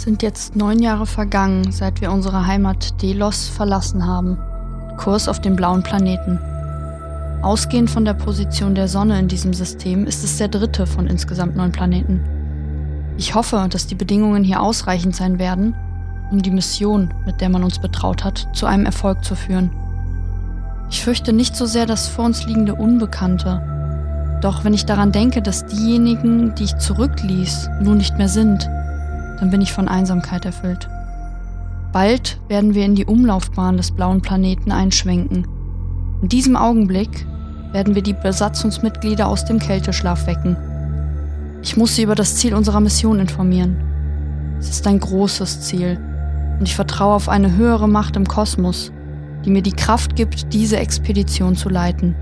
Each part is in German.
Sind jetzt neun Jahre vergangen, seit wir unsere Heimat Delos verlassen haben. Kurs auf dem blauen Planeten. Ausgehend von der Position der Sonne in diesem System ist es der dritte von insgesamt neun Planeten. Ich hoffe, dass die Bedingungen hier ausreichend sein werden, um die Mission, mit der man uns betraut hat, zu einem Erfolg zu führen. Ich fürchte nicht so sehr das vor uns liegende Unbekannte. Doch wenn ich daran denke, dass diejenigen, die ich zurückließ, nun nicht mehr sind, dann bin ich von Einsamkeit erfüllt. Bald werden wir in die Umlaufbahn des blauen Planeten einschwenken. In diesem Augenblick werden wir die Besatzungsmitglieder aus dem Kälteschlaf wecken. Ich muss sie über das Ziel unserer Mission informieren. Es ist ein großes Ziel und ich vertraue auf eine höhere Macht im Kosmos, die mir die Kraft gibt, diese Expedition zu leiten.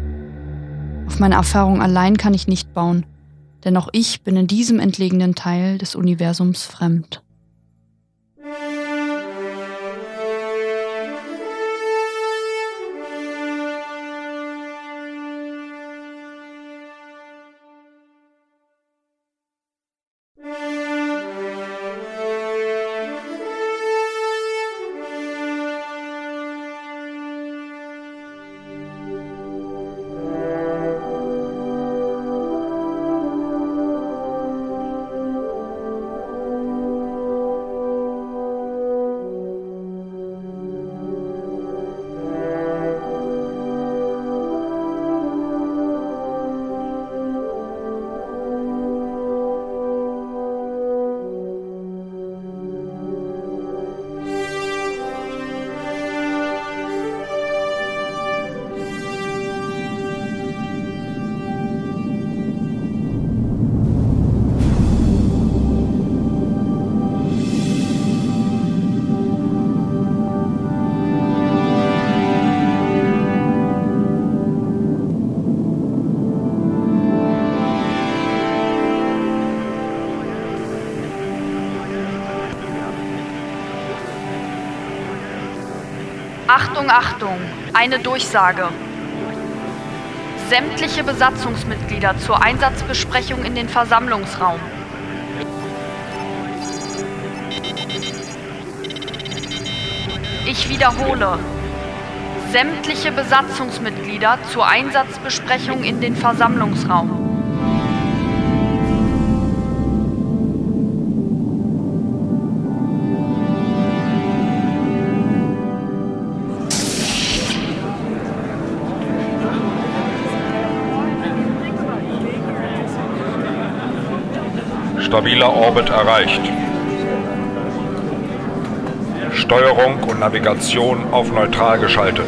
Auf meine Erfahrung allein kann ich nicht bauen, denn auch ich bin in diesem entlegenen Teil des Universums fremd. Achtung, Achtung, eine Durchsage. Sämtliche Besatzungsmitglieder zur Einsatzbesprechung in den Versammlungsraum. Ich wiederhole. Sämtliche Besatzungsmitglieder zur Einsatzbesprechung in den Versammlungsraum. Stabiler Orbit erreicht. Steuerung und Navigation auf neutral geschaltet.